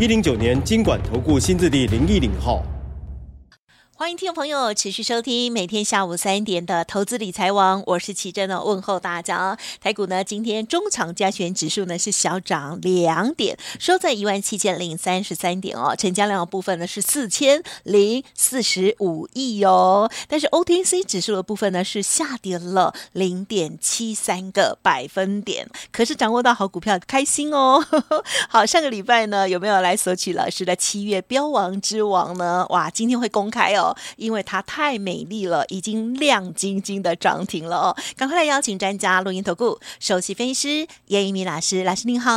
一零九年金管投顾新字第零一零号。欢迎听众朋友持续收听每天下午三点的投资理财王，我是奇珍的问候大家。台股呢，今天中场加权指数呢是小涨两点，收在一万七千零三十三点哦。成交量的部分呢是四千零四十五亿哦。但是 OTC 指数的部分呢是下跌了零点七三个百分点。可是掌握到好股票，开心哦。好，上个礼拜呢有没有来索取老师的七月标王之王呢？哇，今天会公开哦。因为它太美丽了，已经亮晶晶的涨停了哦！赶快来邀请专家，录音投顾首席分析师严一民老师，老师您好。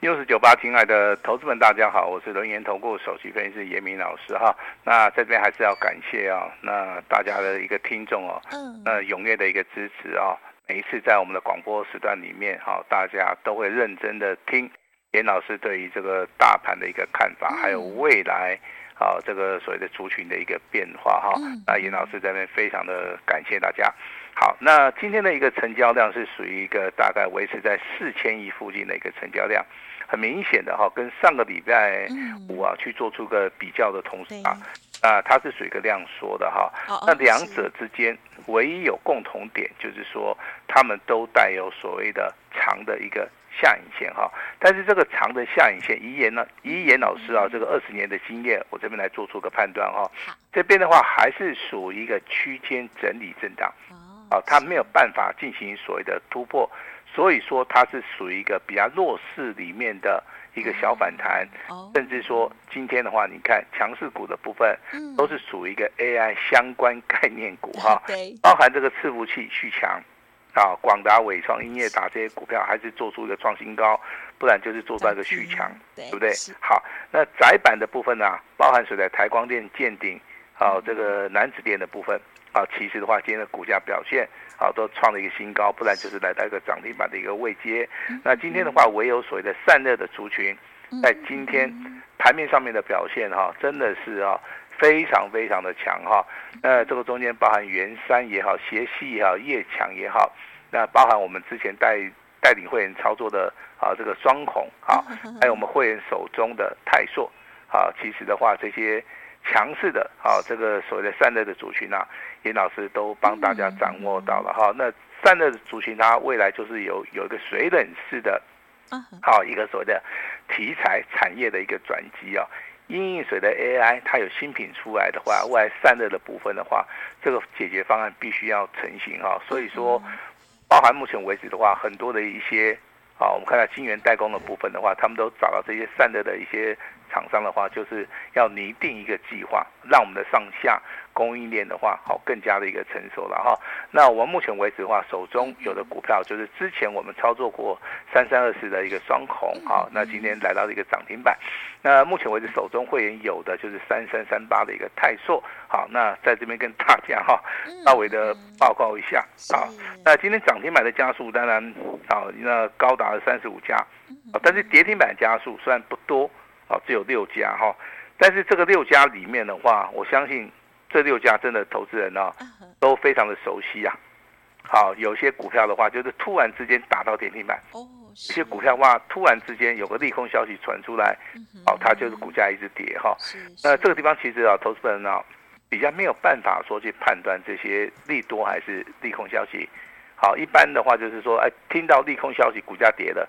六四九八，亲爱的投资们，大家好，我是轮研投顾首席分析师严明老师哈。那在这边还是要感谢啊，那大家的一个听众哦，嗯，那踊跃的一个支持啊，每一次在我们的广播时段里面哈，大家都会认真的听严老师对于这个大盘的一个看法，还有未来。好，这个所谓的族群的一个变化哈，那严老师这边非常的感谢大家。好，那今天的一个成交量是属于一个大概维持在四千亿附近的一个成交量，很明显的哈，跟上个礼拜五啊去做出个比较的同时啊，啊，它是属于一个量缩的哈。那两者之间唯一有共同点就是说，他们都带有所谓的长的一个。下影线哈，但是这个长的下影线，以严呢，以严老师啊，这个二十年的经验，我这边来做出个判断哈。这边的话还是属于一个区间整理震荡，啊，它没有办法进行所谓的突破，所以说它是属于一个比较弱势里面的一个小反弹，甚至说今天的话，你看强势股的部分都是属于一个 AI 相关概念股哈，包含这个伺服器续强。啊，广达、伟创、音乐达这些股票还是做出一个创新高，不然就是做到一个续强，对不对？好，那窄板的部分呢、啊，包含所在台光电、健鼎，好、啊，这个南子电的部分，啊，其实的话，今天的股价表现，啊，都创了一个新高，不然就是来到一个涨停板的一个位阶。那今天的话，唯有所谓的散热的族群，在今天盘面上面的表现，哈、啊，真的是啊。非常非常的强哈，那这个中间包含元山也好，协细也好，叶强也好，那包含我们之前带带领会员操作的啊这个双孔啊，还有我们会员手中的泰硕啊，其实的话这些强势的啊这个所谓的散热的族群啊，严老师都帮大家掌握到了哈。那散热的族群它未来就是有有一个水冷式的，好一个所谓的题材产业的一个转机啊。因应水的 AI，它有新品出来的话，未来散热的部分的话，这个解决方案必须要成型啊。所以说，包含目前为止的话，很多的一些啊，我们看到晶圆代工的部分的话，他们都找到这些散热的一些厂商的话，就是要拟定一个计划，让我们的上下。供应链的话，好，更加的一个成熟了哈。那我们目前为止的话，手中有的股票就是之前我们操作过三三二四的一个双红，啊，那今天来到了一个涨停板。那目前为止手中会员有的就是三三三八的一个泰硕，好，那在这边跟大家哈稍微的报告一下啊。那今天涨停板的家数当然好，那高达了三十五家，但是跌停板家数虽然不多，啊，只有六家哈，但是这个六家里面的话，我相信。这六家真的投资人呢、哦，都非常的熟悉啊。好，有些股票的话，就是突然之间打到跌停板；哦有些股票的话，突然之间有个利空消息传出来，好，它就是股价一直跌哈。那这个地方其实啊，投资人呢，比较没有办法说去判断这些利多还是利空消息。好，一般的话就是说，哎，听到利空消息，股价跌了，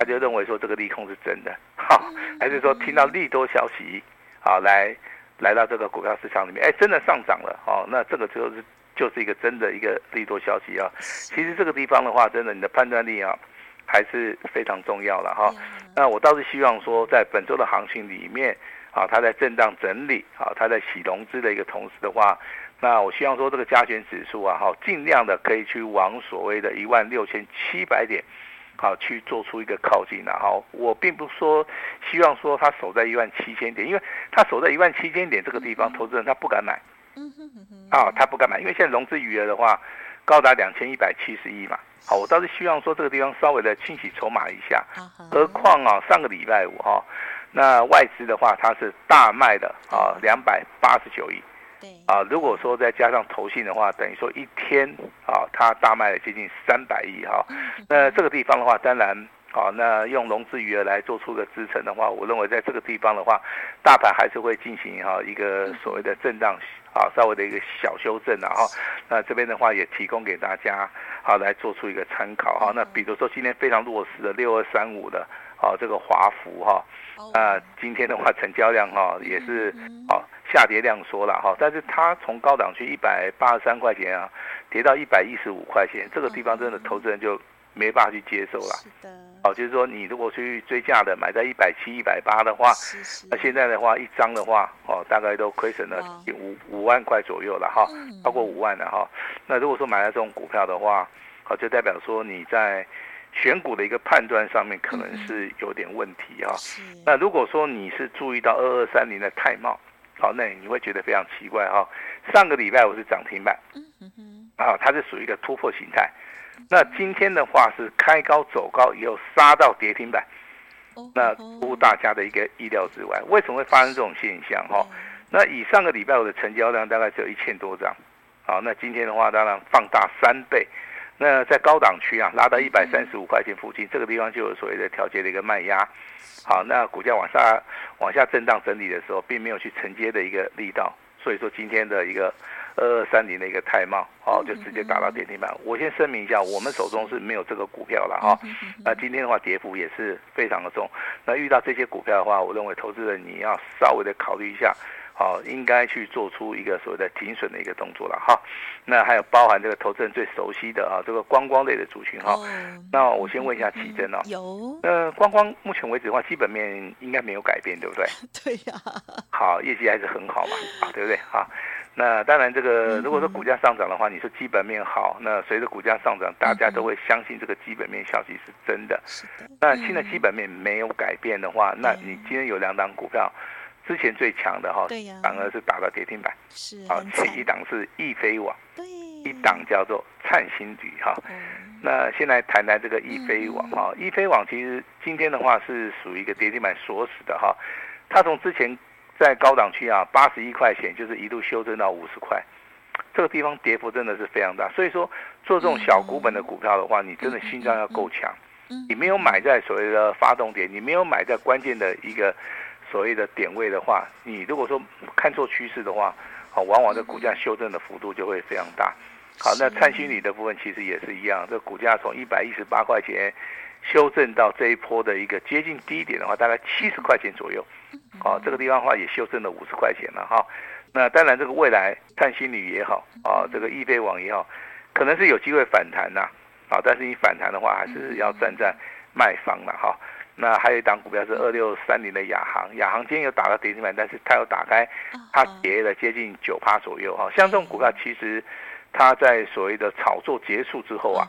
他就认为说这个利空是真的。好，还是说听到利多消息，好来。来到这个股票市场里面，哎，真的上涨了哦，那这个就是就是一个真的一个利多消息啊。其实这个地方的话，真的你的判断力啊，还是非常重要了哈。那我倒是希望说，在本周的行情里面啊，它在震荡整理啊，它在洗融资的一个同时的话，那我希望说这个加权指数啊，哈，尽量的可以去往所谓的一万六千七百点好去做出一个靠近的哈。我并不说希望说它守在一万七千点，因为它守在一万七千点这个地方，投资人他不敢买。啊，他不敢买，因为现在融资余额的话高达两千一百七十亿嘛。好，我倒是希望说这个地方稍微的清洗筹码一下。何况啊，上个礼拜五哈，那外资的话它是大卖的啊，两百八十九亿。对啊，如果说再加上投信的话，等于说一天啊，它大卖了接近三百亿哈。那这个地方的话，当然啊，那用融资余额来做出个支撑的话，我认为在这个地方的话，大盘还是会进行哈一个所谓的震荡啊，稍微的一个小修正啊哈。那这边的话也提供给大家好来做出一个参考哈。那比如说今天非常弱势的六二三五的啊这个华孚哈，那今天的话成交量哈也是啊。下跌量缩了哈，但是它从高档区一百八十三块钱啊，跌到一百一十五块钱，这个地方真的投资人就没办法去接受了。是的，哦，就是说你如果去追价的买在一百七、一百八的话，那现在的话一张的话，哦，大概都亏损了五五万块左右了哈，超过五万了哈。那如果说买了这种股票的话，哦，就代表说你在选股的一个判断上面可能是有点问题哈。那如果说你是注意到二二三零的泰茂。好，那你会觉得非常奇怪哈。上个礼拜我是涨停板，啊，它是属于一个突破形态。那今天的话是开高走高以后杀到跌停板，那出乎大家的一个意料之外。为什么会发生这种现象哈？那以上个礼拜我的成交量大概只有一千多张，好，那今天的话当然放大三倍。那在高档区啊，拉到一百三十五块钱附近，这个地方就有所谓的调节的一个卖压。好，那股价往下往下震荡整理的时候，并没有去承接的一个力道，所以说今天的一个二二三零的一个泰茂，好，就直接打到跌停板。我先声明一下，我们手中是没有这个股票了哈。那今天的话，跌幅也是非常的重。那遇到这些股票的话，我认为投资人你要稍微的考虑一下。好，应该去做出一个所谓的停损的一个动作了哈。那还有包含这个投资人最熟悉的啊，这个观光类的族群哈。Oh, 那我先问一下奇珍哦，有。那观光目前为止的话，基本面应该没有改变，对不对？对呀。好，业绩还是很好嘛，啊，对不对？好，那当然这个如果说股价上涨的话，你说基本面好，那随着股价上涨，大家都会相信这个基本面消息是真的。是的。那现在基本面没有改变的话，那你今天有两档股票。之前最强的哈，反而是打到跌停板。是啊，前一档是易飞网，对，一档叫做灿星旅哈。那现在谈谈这个易飞网哈，易飞网其实今天的话是属于一个跌停板锁死的哈。它从之前在高档区啊八十一块钱，就是一路修正到五十块，这个地方跌幅真的是非常大。所以说做这种小股本的股票的话，你真的心脏要够强。你没有买在所谓的发动点，你没有买在关键的一个。所谓的点位的话，你如果说看错趋势的话，好，往往这股价修正的幅度就会非常大。好，那灿星旅的部分其实也是一样，这股价从一百一十八块钱修正到这一波的一个接近低点的话，大概七十块钱左右。好，这个地方的话也修正了五十块钱了哈。那当然，这个未来灿星旅也好啊，这个易飞网也好，可能是有机会反弹呐。好，但是你反弹的话，还是要站在卖方了哈。那还有一档股票是二六三零的亚航，亚航今天有打到跌停板，但是它有打开，它跌了接近九趴左右哈。像这种股票，其实它在所谓的炒作结束之后啊，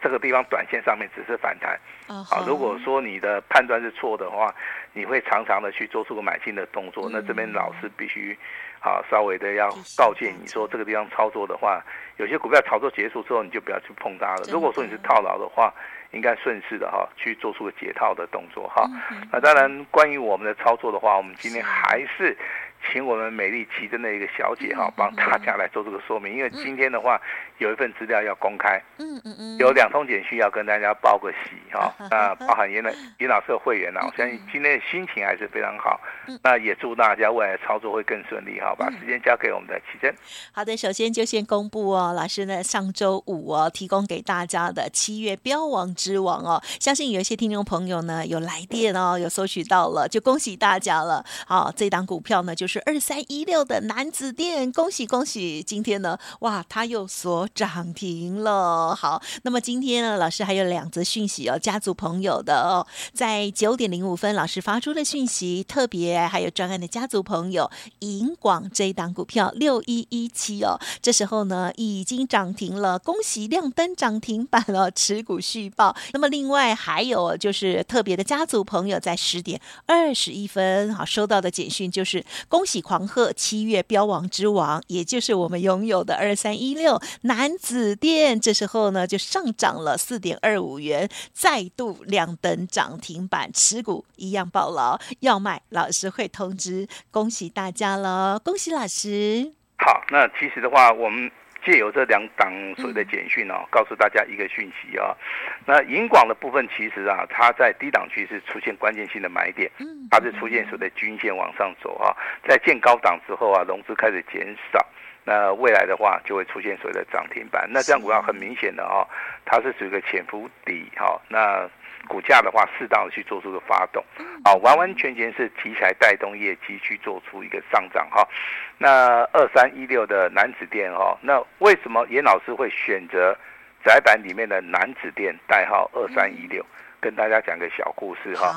这个地方短线上面只是反弹。啊，如果说你的判断是错的话，你会常常的去做出个买进的动作。那这边老师必须啊稍微的要告诫你说，这个地方操作的话，有些股票炒作结束之后，你就不要去碰它了。如果说你是套牢的话，应该顺势的哈，去做出个解套的动作哈。那当然，关于我们的操作的话，我们今天还是。请我们美丽奇珍的一个小姐哈，帮大家来做这个说明，因为今天的话有一份资料要公开，嗯嗯嗯，有两通简讯要跟大家报个喜哈，那包含严老严老师的会员呐，我相信今天的心情还是非常好，那也祝大家未来的操作会更顺利哈，把时间交给我们的奇珍。好的，首先就先公布哦，老师呢上周五哦提供给大家的七月标王之王哦，相信有一些听众朋友呢有来电哦，有索取到了，就恭喜大家了。好，这档股票呢就。就是二三一六的男子店，恭喜恭喜！今天呢，哇，它又锁涨停了。好，那么今天呢，老师还有两则讯息哦，家族朋友的哦，在九点零五分，老师发出的讯息，特别还有专案的家族朋友，银广这一档股票六一一七哦，这时候呢已经涨停了，恭喜亮灯涨停板了，持股续报。那么另外还有就是特别的家族朋友，在十点二十一分，好，收到的简讯就是恭喜狂贺七月标王之王，也就是我们拥有的二三一六男子店，这时候呢就上涨了四点二五元，再度亮灯涨停板，持股一样暴牢，要卖老师会通知，恭喜大家了，恭喜老师。好，那其实的话，我们。借由这两档所谓的简讯哦，告诉大家一个讯息啊。那银广的部分其实啊，它在低档区是出现关键性的买点，它是出现所谓的均线往上走啊，在见高档之后啊，融资开始减少，那未来的话就会出现所谓的涨停板。那这样股票很明显的哦，它是属于一个潜伏底哈。那股价的话，适当的去做出个发动，啊，完完全全是题材带动业绩去做出一个上涨哈。那二三一六的南子电哈，那为什么严老师会选择窄板里面的南子店代号二三一六？跟大家讲个小故事哈。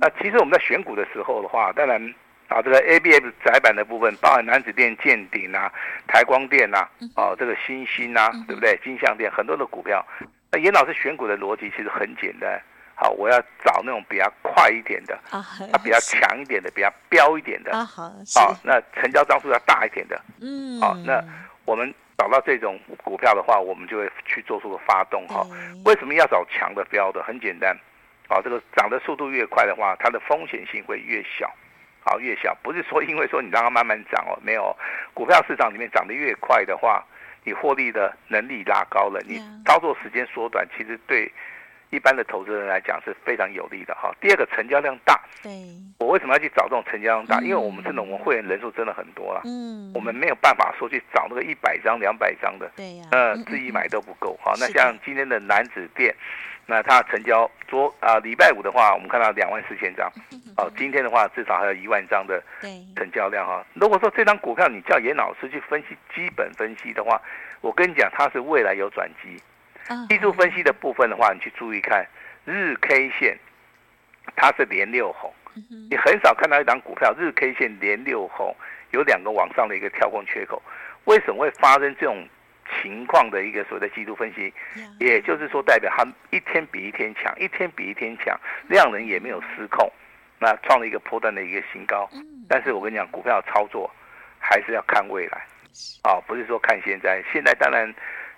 那其实我们在选股的时候的话，当然啊，这个 ABF 窄板的部分，包含楠梓电、健鼎啊、台光电呐，哦，这个欣兴呐，对不对？金像店很多的股票，那严老师选股的逻辑其实很简单。好，我要找那种比较快一点的，啊，比较强一点的，比较标一点的，啊，好，好，那成交张数要大一点的，嗯，好，那我们找到这种股票的话，我们就会去做出个发动哈。为什么要找强的标的？很简单，好，这个涨的速度越快的话，它的风险性会越小，好，越小，不是说因为说你让它慢慢涨哦，没有，股票市场里面涨得越快的话，你获利的能力拉高了，你操作时间缩短，其实对。一般的投资人来讲是非常有利的哈。第二个成交量大，对，我为什么要去找这种成交量大？因为我们真的我们会员人数真的很多了，嗯，我们没有办法说去找那个一百张、两百张的，对呀，呃，自己买都不够哈。那像今天的南子店，那它成交昨啊礼拜五的话，我们看到两万四千张，哦，今天的话至少还有一万张的成交量哈。如果说这张股票你叫严老师去分析基本分析的话，我跟你讲它是未来有转机。技术分析的部分的话，你去注意看日 K 线，它是连六红，你很少看到一档股票日 K 线连六红，有两个往上的一个跳空缺口，为什么会发生这种情况的一个所谓的技术分析？也就是说，代表它一天比一天强，一天比一天强，量能也没有失控，那创了一个波段的一个新高。但是我跟你讲，股票操作还是要看未来，啊，不是说看现在，现在当然。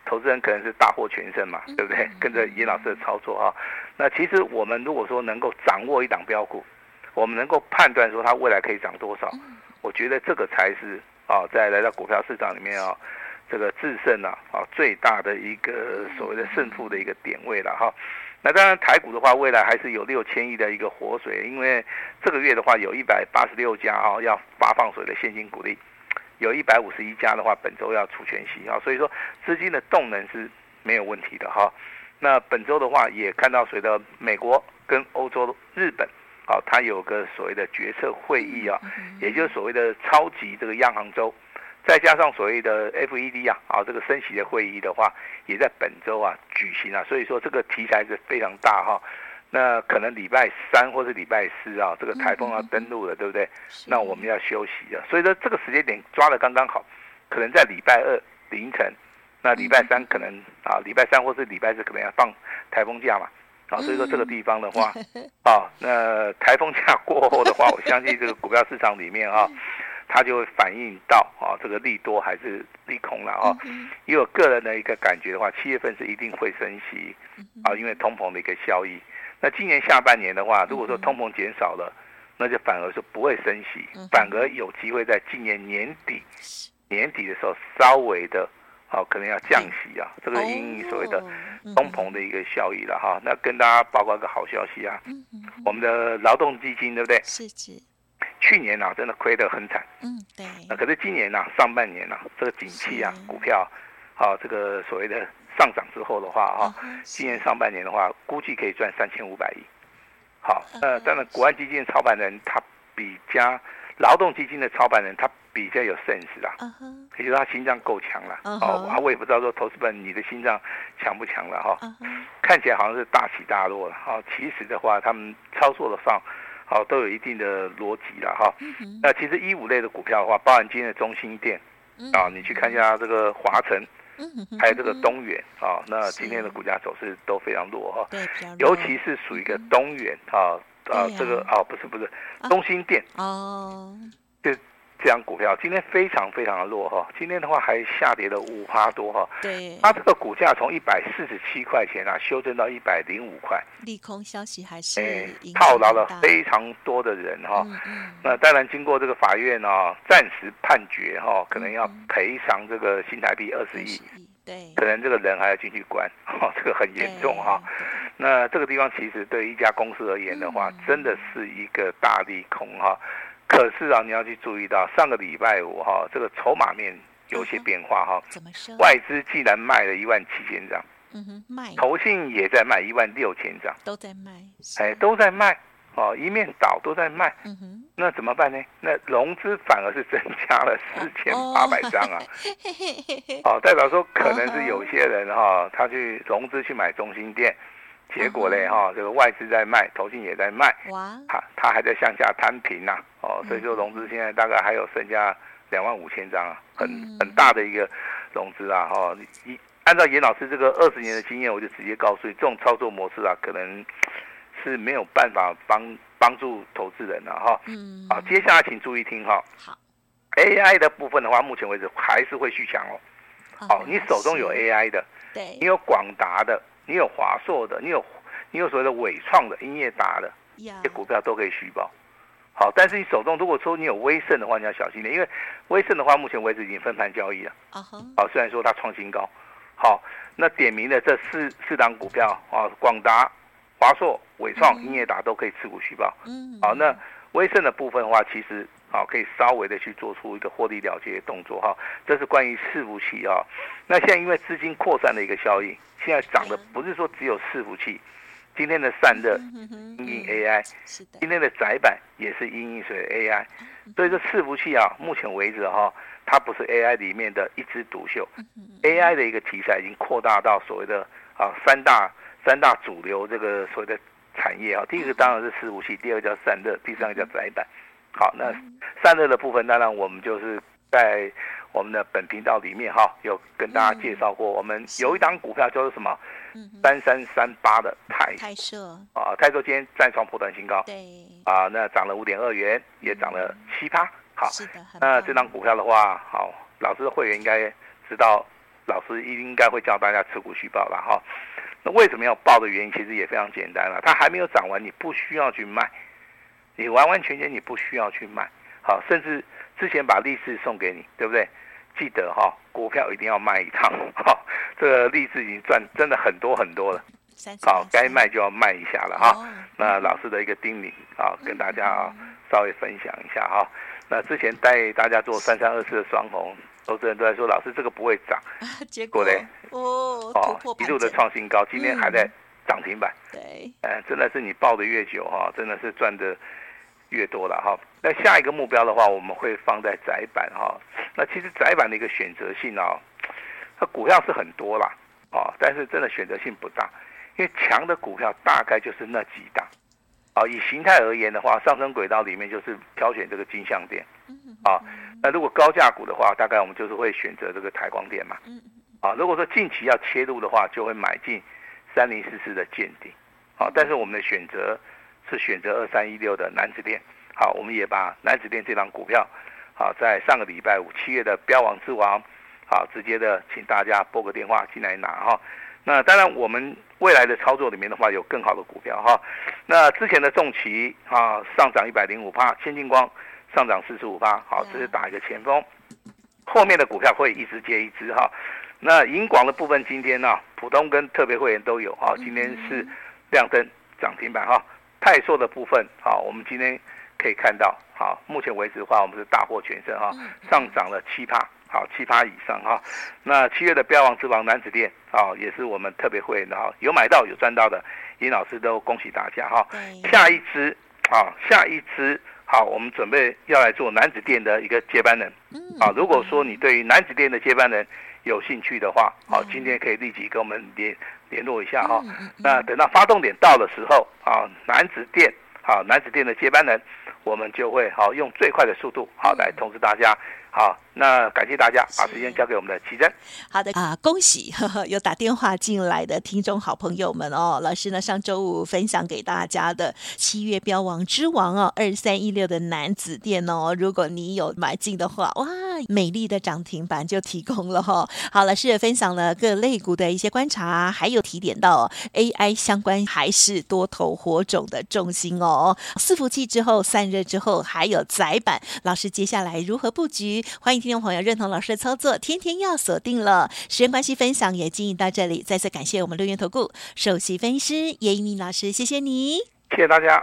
投资人可能是大获全胜嘛，对不对？跟着严老师的操作啊，那其实我们如果说能够掌握一档标股，我们能够判断说它未来可以涨多少，我觉得这个才是啊，在来到股票市场里面啊，这个制胜啊啊最大的一个所谓的胜负的一个点位了哈。那当然台股的话，未来还是有六千亿的一个活水，因为这个月的话有一百八十六家啊要发放所谓的现金股利。有一百五十一家的话，本周要出全息啊，所以说资金的动能是没有问题的哈。那本周的话，也看到随着美国跟欧洲、日本，啊，它有个所谓的决策会议啊，也就是所谓的超级这个央行周，再加上所谓的 FED 啊，啊，这个升息的会议的话，也在本周啊举行啊，所以说这个题材是非常大哈。那可能礼拜三或是礼拜四啊，这个台风要登陆了，对不对？那我们要休息啊，所以说这个时间点抓的刚刚好，可能在礼拜二凌晨，那礼拜三可能啊，礼拜三或是礼拜四可能要放台风假嘛，啊，所以说这个地方的话，啊，那台风假过后的话，我相信这个股票市场里面啊，它就会反映到啊，这个利多还是利空了啊。因为我个人的一个感觉的话，七月份是一定会升息啊，因为通膨的一个效益。那今年下半年的话，如果说通膨减少了，那就反而是不会升息，反而有机会在今年年底年底的时候稍微的，好可能要降息啊，这个因应所谓的通膨的一个效益了哈。那跟大家报告一个好消息啊，我们的劳动基金对不对？是是。去年啊，真的亏得很惨。嗯，对。那可是今年啊，上半年啊，这个景气啊，股票，好这个所谓的。上涨之后的话，哈，今年上半年的话，估计可以赚三千五百亿。好，呃，当然，国安基金的操盘人他比较劳动基金的操盘人他比较有 sense 啦，也就是他心脏够强了。Uh. 哦，啊，我也不知道说投资本你的心脏强不强了哈。哦 uh. 看起来好像是大起大落了哈，其实的话他们操作的上，好都有一定的逻辑了哈。Uh. 那其实一五类的股票的话，包含今天的中心店啊，你去看一下这个华城。还有这个东元啊，那今天的股价走势都非常弱哈，对，尤其是属于一个东元啊啊，这个啊不是不是东兴店哦，就这张股票今天非常非常的弱哈，今天的话还下跌了五趴多哈，对，它这个股价从一百四十七块钱啊修正到一百零五块，利空消息还是套牢了非常多的人哈，那当然经过这个法院啊暂时判决哈，可能要赔偿这个新台币二十亿，对，可能这个人还要进去关，哈，这个很严重哈。那这个地方其实对一家公司而言的话，真的是一个大利空哈。可是啊，你要去注意到上个礼拜五哈，这个筹码面有些变化哈。怎么说？外资既然卖了一万七千张，嗯哼，卖。投信也在卖一万六千张，都在卖。哎，都在卖哦，一面倒都在卖。嗯哼，那怎么办呢？那融资反而是增加了四千八百张啊。哦，代表说可能是有些人哈，他去融资去买中心店。结果嘞哈，这个外资在卖，投信也在卖，哇，他他还在向下摊平呐，哦，所以说融资现在大概还有剩下两万五千张啊，很很大的一个融资啊，哈，一按照严老师这个二十年的经验，我就直接告诉你，这种操作模式啊，可能是没有办法帮帮助投资人的哈，嗯，好，接下来请注意听哈，好，AI 的部分的话，目前为止还是会续强哦，好，你手中有 AI 的，对，你有广达的。你有华硕的，你有你有所谓的伟创的、英业达的，这些股票都可以续抱。好，但是你手中如果说你有威盛的话，你要小心点，因为威盛的话，目前为止已经分盘交易了。啊哈。好，虽然说它创新高。好，那点名的这四四档股票啊，广达、华硕、伟创、英业达都可以持股续报。嗯。好，那威盛的部分的话，其实啊可以稍微的去做出一个获利了结的动作哈。这是关于伺服器啊。那现在因为资金扩散的一个效应。现在涨的不是说只有伺服器，今天的散热因应 AI，今天的窄板也是因应水 AI，所以说伺服器啊，目前为止哈，它不是 AI 里面的一枝独秀，AI 的一个题材已经扩大到所谓的啊三大三大主流这个所谓的产业啊，第一个当然是伺服器，第二个叫散热，第三个叫窄板。好，那散热的部分当然我们就是在。我们的本频道里面哈，有跟大家介绍过，我们有一档股票叫做什么？三三三八的泰泰硕啊，泰硕今天再创破断新高，对啊，那涨了五点二元，也涨了七趴。好，是的，那这张股票的话，好，老师的会员应该知道，老师应该会教大家持股续报了哈。那为什么要报的原因，其实也非常简单了，它还没有涨完，你不需要去卖，你完完全全你不需要去卖，好，甚至之前把利是送给你，对不对？记得哈，股票一定要卖一趟哈。这个利是已经赚真的很多很多了，好，该卖就要卖一下了哈。那老师的一个叮咛啊，跟大家啊稍微分享一下哈。那之前带大家做三三二四的双红，投资人都在说老师这个不会涨，结果嘞哦哦一路的创新高，今天还在涨停板。对，哎，真的是你抱的越久哈，真的是赚的越多了哈。那下一个目标的话，我们会放在窄板哈。那其实窄板的一个选择性啊，它股票是很多啦，啊，但是真的选择性不大，因为强的股票大概就是那几档，啊，以形态而言的话，上升轨道里面就是挑选这个金像电，啊，那如果高价股的话，大概我们就是会选择这个台光电嘛，啊，如果说近期要切入的话，就会买进三零四四的健鼎，啊，但是我们的选择是选择二三一六的南子电。好，我们也把南子电这档股票，好，在上个礼拜五七月的标王之王，好，直接的请大家拨个电话进来拿哈。那当然，我们未来的操作里面的话，有更好的股票哈。那之前的重旗啊，上涨一百零五趴，先进光上涨四十五趴，好，这是打一个前锋。后面的股票会一支接一支哈。那银广的部分，今天呢，普通跟特别会员都有哈，今天是亮灯涨停板哈。泰硕的部分，好，我们今天。可以看到，好，目前为止的话，我们是大获全胜哈，上涨了七趴，好，七趴以上哈。那七月的标王之王男子店啊，也是我们特别会员的哈，有买到有赚到的，尹老师都恭喜大家哈。下一支，啊，下一支好，我们准备要来做男子店的一个接班人。啊，如果说你对于男子店的接班人有兴趣的话，好，今天可以立即跟我们联联络一下哈。那等到发动点到的时候，啊，男子店，好，男子店的接班人，我们就会好用最快的速度，好来通知大家。好，那感谢大家，把时间交给我们的奇珍。好的啊，恭喜呵呵有打电话进来的听众好朋友们哦。老师呢，上周五分享给大家的七月标王之王哦，二三一六的男子店哦。如果你有买进的话，哇，美丽的涨停板就提供了哈、哦。好，老师也分享了各类股的一些观察，还有提点到、哦、AI 相关还是多头火种的重心哦。伺服器之后散热之后，还有窄板，老师接下来如何布局？欢迎听众朋友认同老师的操作，天天要锁定了。时间关系，分享也进行到这里，再次感谢我们六元投顾首席分析师叶一鸣老师，谢谢你，谢谢大家。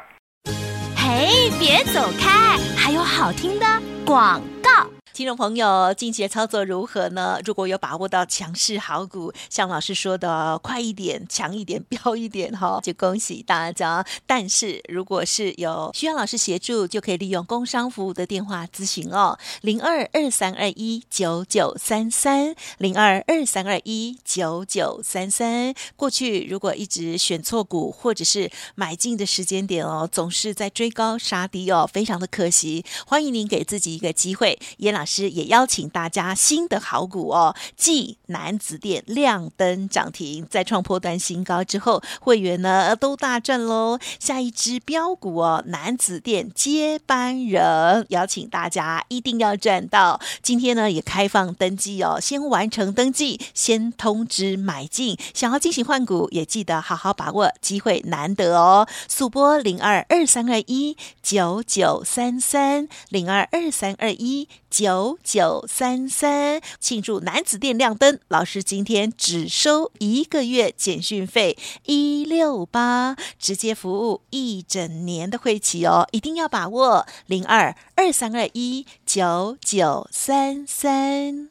嘿，别走开，还有好听的广告。听众朋友，近期的操作如何呢？如果有把握到强势好股，像老师说的，快一点、强一点、飙一点哈，就恭喜大家。但是如果是有需要老师协助，就可以利用工商服务的电话咨询哦，零二二三二一九九三三，零二二三二一九九三三。过去如果一直选错股，或者是买进的时间点哦，总是在追高杀低哦，非常的可惜。欢迎您给自己一个机会，叶老师师也邀请大家新的好股哦，继南子店亮灯涨停，再创破段新高之后，会员呢都大赚喽。下一支标股哦，南子店接班人，邀请大家一定要赚到。今天呢也开放登记哦，先完成登记，先通知买进。想要进行换股，也记得好好把握机会，难得哦。速拨零二二三二一九九三三零二二三二一九。九三三庆祝男子店亮灯，老师今天只收一个月简讯费一六八，直接服务一整年的会期哦，一定要把握零二二三二一九九三三。